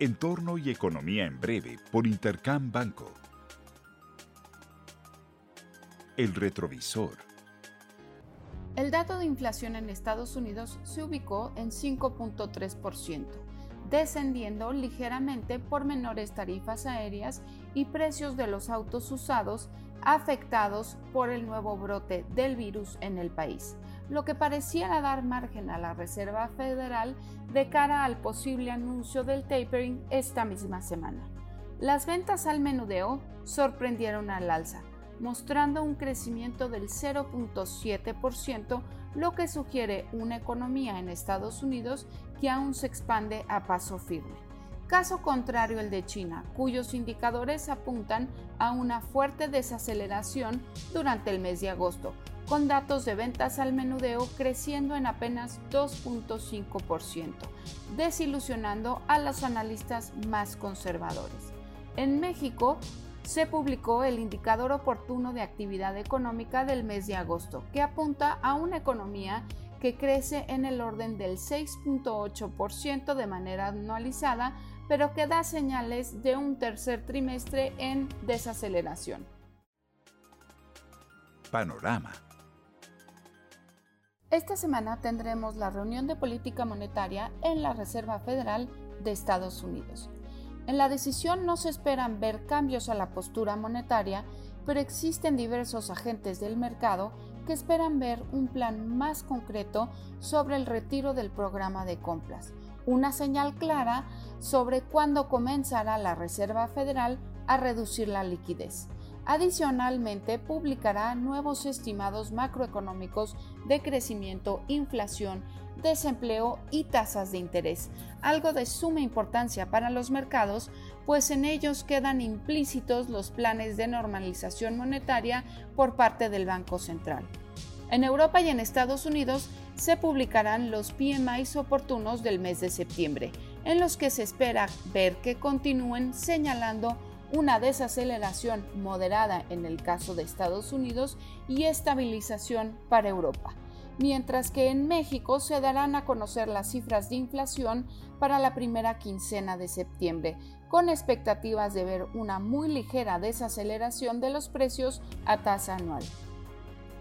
Entorno y Economía en Breve por Intercam Banco. El retrovisor. El dato de inflación en Estados Unidos se ubicó en 5.3%, descendiendo ligeramente por menores tarifas aéreas y precios de los autos usados afectados por el nuevo brote del virus en el país, lo que pareciera dar margen a la Reserva Federal de cara al posible anuncio del tapering esta misma semana. Las ventas al menudeo sorprendieron al alza, mostrando un crecimiento del 0.7%, lo que sugiere una economía en Estados Unidos que aún se expande a paso firme. Caso contrario el de China, cuyos indicadores apuntan a una fuerte desaceleración durante el mes de agosto, con datos de ventas al menudeo creciendo en apenas 2.5%, desilusionando a los analistas más conservadores. En México, se publicó el indicador oportuno de actividad económica del mes de agosto, que apunta a una economía que crece en el orden del 6.8% de manera anualizada, pero que da señales de un tercer trimestre en desaceleración. Panorama. Esta semana tendremos la reunión de política monetaria en la Reserva Federal de Estados Unidos. En la decisión no se esperan ver cambios a la postura monetaria, pero existen diversos agentes del mercado que esperan ver un plan más concreto sobre el retiro del programa de compras, una señal clara sobre cuándo comenzará la Reserva Federal a reducir la liquidez. Adicionalmente, publicará nuevos estimados macroeconómicos de crecimiento, inflación, desempleo y tasas de interés, algo de suma importancia para los mercados, pues en ellos quedan implícitos los planes de normalización monetaria por parte del Banco Central. En Europa y en Estados Unidos se publicarán los PMIs oportunos del mes de septiembre, en los que se espera ver que continúen señalando una desaceleración moderada en el caso de Estados Unidos y estabilización para Europa, mientras que en México se darán a conocer las cifras de inflación para la primera quincena de septiembre, con expectativas de ver una muy ligera desaceleración de los precios a tasa anual.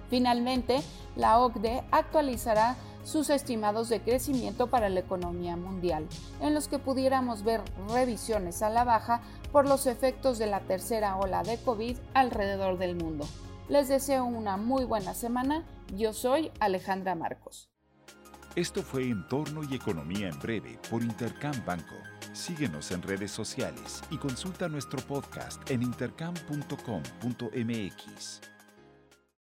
Finalmente, la OCDE actualizará sus estimados de crecimiento para la economía mundial, en los que pudiéramos ver revisiones a la baja por los efectos de la tercera ola de COVID alrededor del mundo. Les deseo una muy buena semana. Yo soy Alejandra Marcos. Esto fue Entorno y Economía en Breve por Intercam Banco. Síguenos en redes sociales y consulta nuestro podcast en intercam.com.mx.